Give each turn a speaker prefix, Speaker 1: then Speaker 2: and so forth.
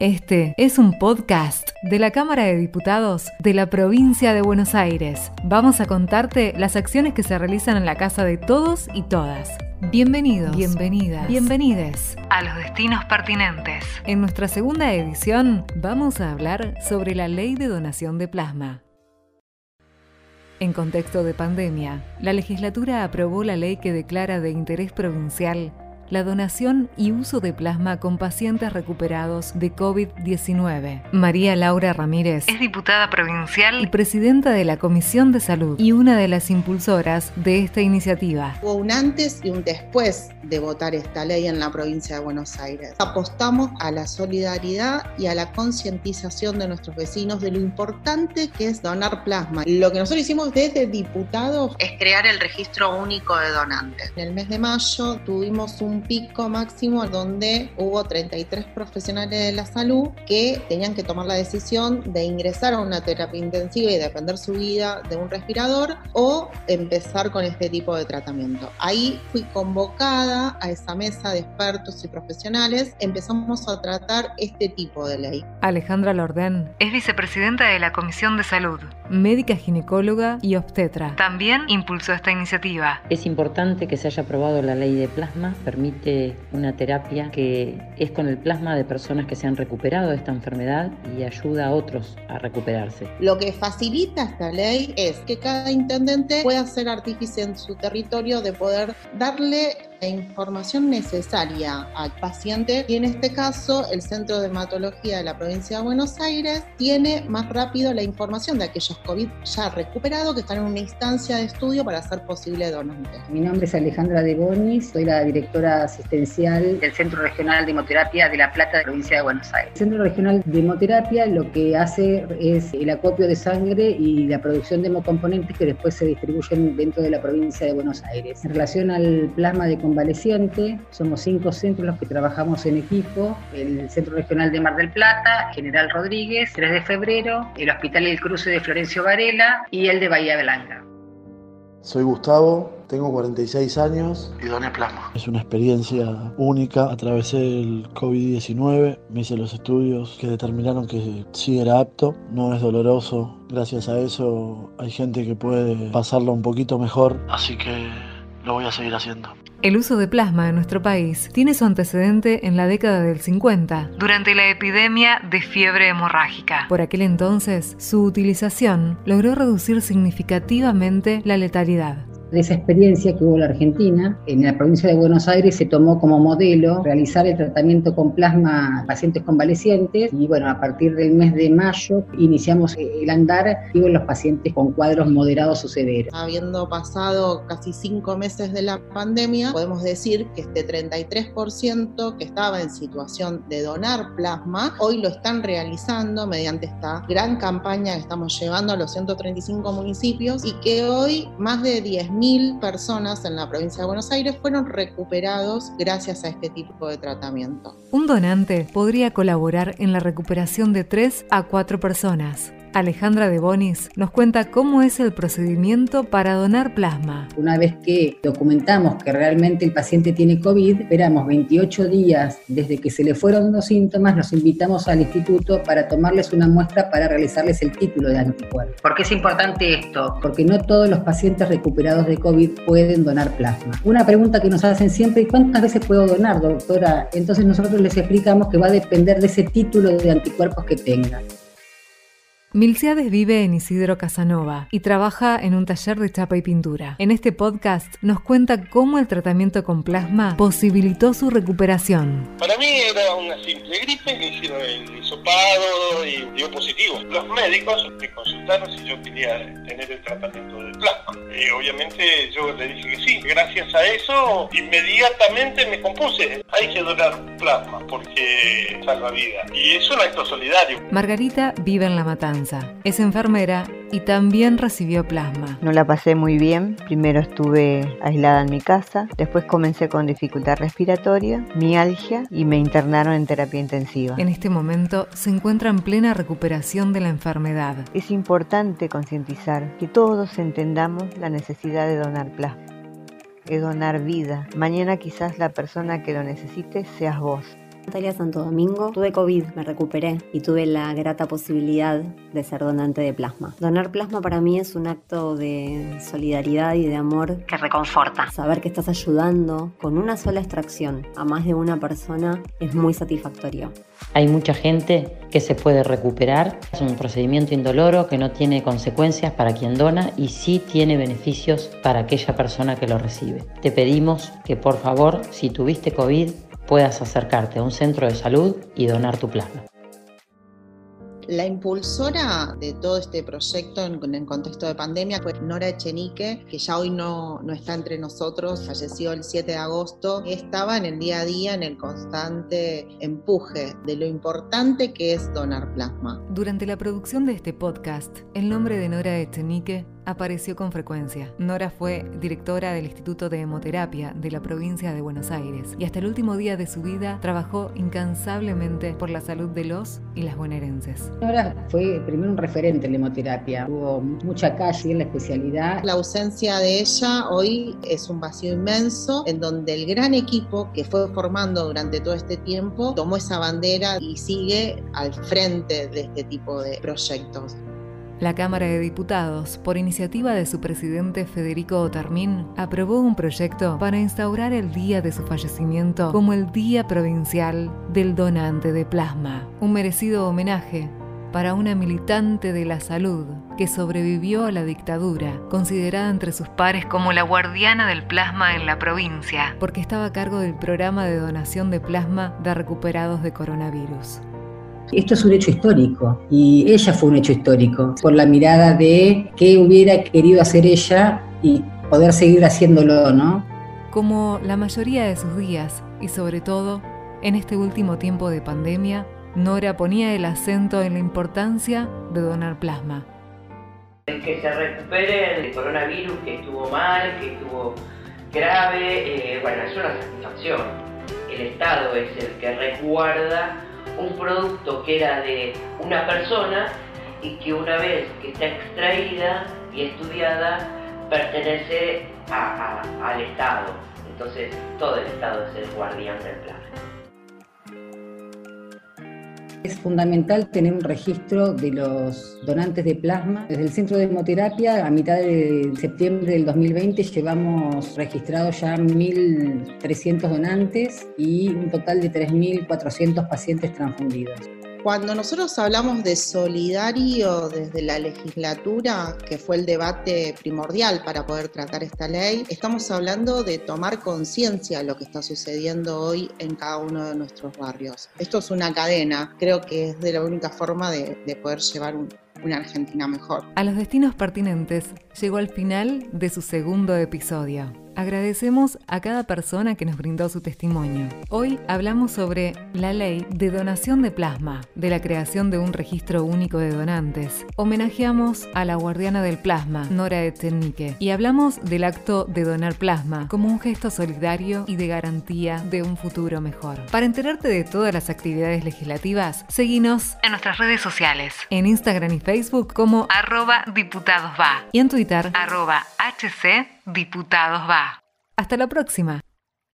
Speaker 1: Este es un podcast de la Cámara de Diputados de la provincia de Buenos Aires. Vamos a contarte las acciones que se realizan en la casa de todos y todas. Bienvenidos, bienvenidas, bienvenides a los destinos pertinentes. En nuestra segunda edición vamos a hablar sobre la ley de donación de plasma. En contexto de pandemia, la legislatura aprobó la ley que declara de interés provincial la donación y uso de plasma con pacientes recuperados de COVID-19. María Laura Ramírez es diputada provincial y presidenta de la Comisión de Salud y una de las impulsoras de esta iniciativa.
Speaker 2: Hubo un antes y un después de votar esta ley en la provincia de Buenos Aires. Apostamos a la solidaridad y a la concientización de nuestros vecinos de lo importante que es donar plasma. Lo que nosotros hicimos desde diputados es crear el registro único de donantes. En el mes de mayo tuvimos un pico máximo donde hubo 33 profesionales de la salud que tenían que tomar la decisión de ingresar a una terapia intensiva y depender su vida de un respirador o empezar con este tipo de tratamiento. Ahí fui convocada a esa mesa de expertos y profesionales. Empezamos a tratar este tipo de ley.
Speaker 1: Alejandra Lordén es vicepresidenta de la Comisión de Salud, médica ginecóloga y obstetra. También impulsó esta iniciativa.
Speaker 3: Es importante que se haya aprobado la ley de plasma, permite una terapia que es con el plasma de personas que se han recuperado de esta enfermedad y ayuda a otros a recuperarse.
Speaker 2: Lo que facilita esta ley es que cada intendente pueda ser artífice en su territorio de poder darle información necesaria al paciente y en este caso el Centro de Hematología de la provincia de Buenos Aires tiene más rápido la información de aquellos COVID ya recuperados que están en una instancia de estudio para hacer posible donante.
Speaker 4: Mi nombre es Alejandra De Bonis, soy la directora asistencial del Centro Regional de Hemoterapia de La Plata de la provincia de Buenos Aires. El Centro Regional de Hemoterapia lo que hace es el acopio de sangre y la producción de hemocomponentes que después se distribuyen dentro de la provincia de Buenos Aires. En relación al plasma de convaleciente, somos cinco centros los que trabajamos en equipo, el Centro Regional de Mar del Plata, General Rodríguez, 3 de febrero, el Hospital El Cruce de Florencio Varela y el de Bahía Blanca.
Speaker 5: Soy Gustavo, tengo 46 años y doné plasma. Es una experiencia única. Atravesé el COVID-19, me hice los estudios que determinaron que sí era apto, no es doloroso. Gracias a eso hay gente que puede pasarlo un poquito mejor, así que lo voy a seguir haciendo.
Speaker 1: El uso de plasma en nuestro país tiene su antecedente en la década del 50, durante la epidemia de fiebre hemorrágica. Por aquel entonces, su utilización logró reducir significativamente la letalidad
Speaker 4: esa experiencia que hubo en la Argentina, en la provincia de Buenos Aires se tomó como modelo realizar el tratamiento con plasma a pacientes convalecientes y bueno, a partir del mes de mayo iniciamos el andar en los pacientes con cuadros moderados o severos.
Speaker 2: Habiendo pasado casi cinco meses de la pandemia, podemos decir que este 33% que estaba en situación de donar plasma, hoy lo están realizando mediante esta gran campaña que estamos llevando a los 135 municipios y que hoy más de 10.000 personas en la provincia de Buenos Aires fueron recuperados gracias a este tipo de tratamiento.
Speaker 1: Un donante podría colaborar en la recuperación de 3 a 4 personas. Alejandra de Bonis nos cuenta cómo es el procedimiento para donar plasma.
Speaker 4: Una vez que documentamos que realmente el paciente tiene COVID, esperamos 28 días desde que se le fueron los síntomas, nos invitamos al instituto para tomarles una muestra para realizarles el título de anticuerpo. ¿Por qué es importante esto? Porque no todos los pacientes recuperados de COVID pueden donar plasma. Una pregunta que nos hacen siempre, ¿y cuántas veces puedo donar, doctora? Entonces nosotros les explicamos que va a depender de ese título de anticuerpos que tengan.
Speaker 1: Milciades vive en Isidro Casanova y trabaja en un taller de chapa y pintura. En este podcast nos cuenta cómo el tratamiento con plasma posibilitó su recuperación.
Speaker 6: Para mí era una simple gripe que hicieron el hisopado y dio positivo. Los médicos me consultaron si yo quería tener el tratamiento de plasma. Y obviamente yo le dije que sí. Gracias a eso inmediatamente me compuse. Hay que donar plasma porque salva vida. Y es un acto solidario.
Speaker 1: Margarita vive en La Matanza es enfermera y también recibió plasma.
Speaker 7: No la pasé muy bien. Primero estuve aislada en mi casa, después comencé con dificultad respiratoria, mialgia y me internaron en terapia intensiva.
Speaker 1: En este momento se encuentra en plena recuperación de la enfermedad.
Speaker 7: Es importante concientizar que todos entendamos la necesidad de donar plasma es donar vida. Mañana quizás la persona que lo necesite seas vos.
Speaker 8: Natalia Santo Domingo. Tuve COVID, me recuperé y tuve la grata posibilidad de ser donante de plasma. Donar plasma para mí es un acto de solidaridad y de amor que reconforta. Saber que estás ayudando con una sola extracción a más de una persona es muy satisfactorio.
Speaker 3: Hay mucha gente que se puede recuperar. Es un procedimiento indoloro que no tiene consecuencias para quien dona y sí tiene beneficios para aquella persona que lo recibe. Te pedimos que por favor, si tuviste COVID, puedas acercarte a un centro de salud y donar tu plasma.
Speaker 2: La impulsora de todo este proyecto en, el contexto de pandemia fue Nora Echenique, que ya hoy no, no está entre nosotros, falleció el 7 de agosto. Estaba en el día a día en el constante empuje de lo importante que es donar plasma.
Speaker 1: Durante la producción de este podcast, el nombre de Nora Echenique apareció con frecuencia. Nora fue directora del Instituto de Hemoterapia de la provincia de Buenos Aires y hasta el último día de su vida trabajó incansablemente por la salud de los y las bonaerenses.
Speaker 4: Nora fue primero un referente en la hemoterapia, hubo mucha calle en la especialidad.
Speaker 2: La ausencia de ella hoy es un vacío inmenso en donde el gran equipo que fue formando durante todo este tiempo tomó esa bandera y sigue al frente de este tipo de proyectos.
Speaker 1: La Cámara de Diputados, por iniciativa de su presidente Federico Otarmín, aprobó un proyecto para instaurar el día de su fallecimiento como el Día Provincial del Donante de Plasma, un merecido homenaje para una militante de la salud que sobrevivió a la dictadura, considerada entre sus pares como la guardiana del plasma en la provincia, porque estaba a cargo del programa de donación de plasma de recuperados de coronavirus.
Speaker 4: Esto es un hecho histórico y ella fue un hecho histórico por la mirada de qué hubiera querido hacer ella y poder seguir haciéndolo, ¿no?
Speaker 1: Como la mayoría de sus días y sobre todo en este último tiempo de pandemia, Nora ponía el acento en la importancia de donar plasma.
Speaker 9: Que se recupere el coronavirus que estuvo mal, que estuvo grave, eh, bueno, es una satisfacción. El Estado es el que resguarda un producto que era de una persona y que una vez que está extraída y estudiada pertenece al Estado. Entonces todo el Estado es el guardián del plan.
Speaker 4: Es fundamental tener un registro de los donantes de plasma. Desde el Centro de Hemoterapia, a mitad de septiembre del 2020, llevamos registrados ya 1.300 donantes y un total de 3.400 pacientes transfundidos.
Speaker 2: Cuando nosotros hablamos de solidario desde la legislatura, que fue el debate primordial para poder tratar esta ley, estamos hablando de tomar conciencia de lo que está sucediendo hoy en cada uno de nuestros barrios. Esto es una cadena, creo que es de la única forma de, poder llevar una Argentina mejor.
Speaker 1: A los destinos pertinentes llegó al final de su segundo episodio. Agradecemos a cada persona que nos brindó su testimonio. Hoy hablamos sobre la ley de donación de plasma, de la creación de un registro único de donantes. Homenajeamos a la guardiana del plasma, Nora Etenique, y hablamos del acto de donar plasma como un gesto solidario y de garantía de un futuro mejor. Para enterarte de todas las actividades legislativas, seguinos en nuestras redes sociales, en Instagram y Facebook como arroba diputadosva y en Twitter arroba hc Diputados va. Hasta la próxima.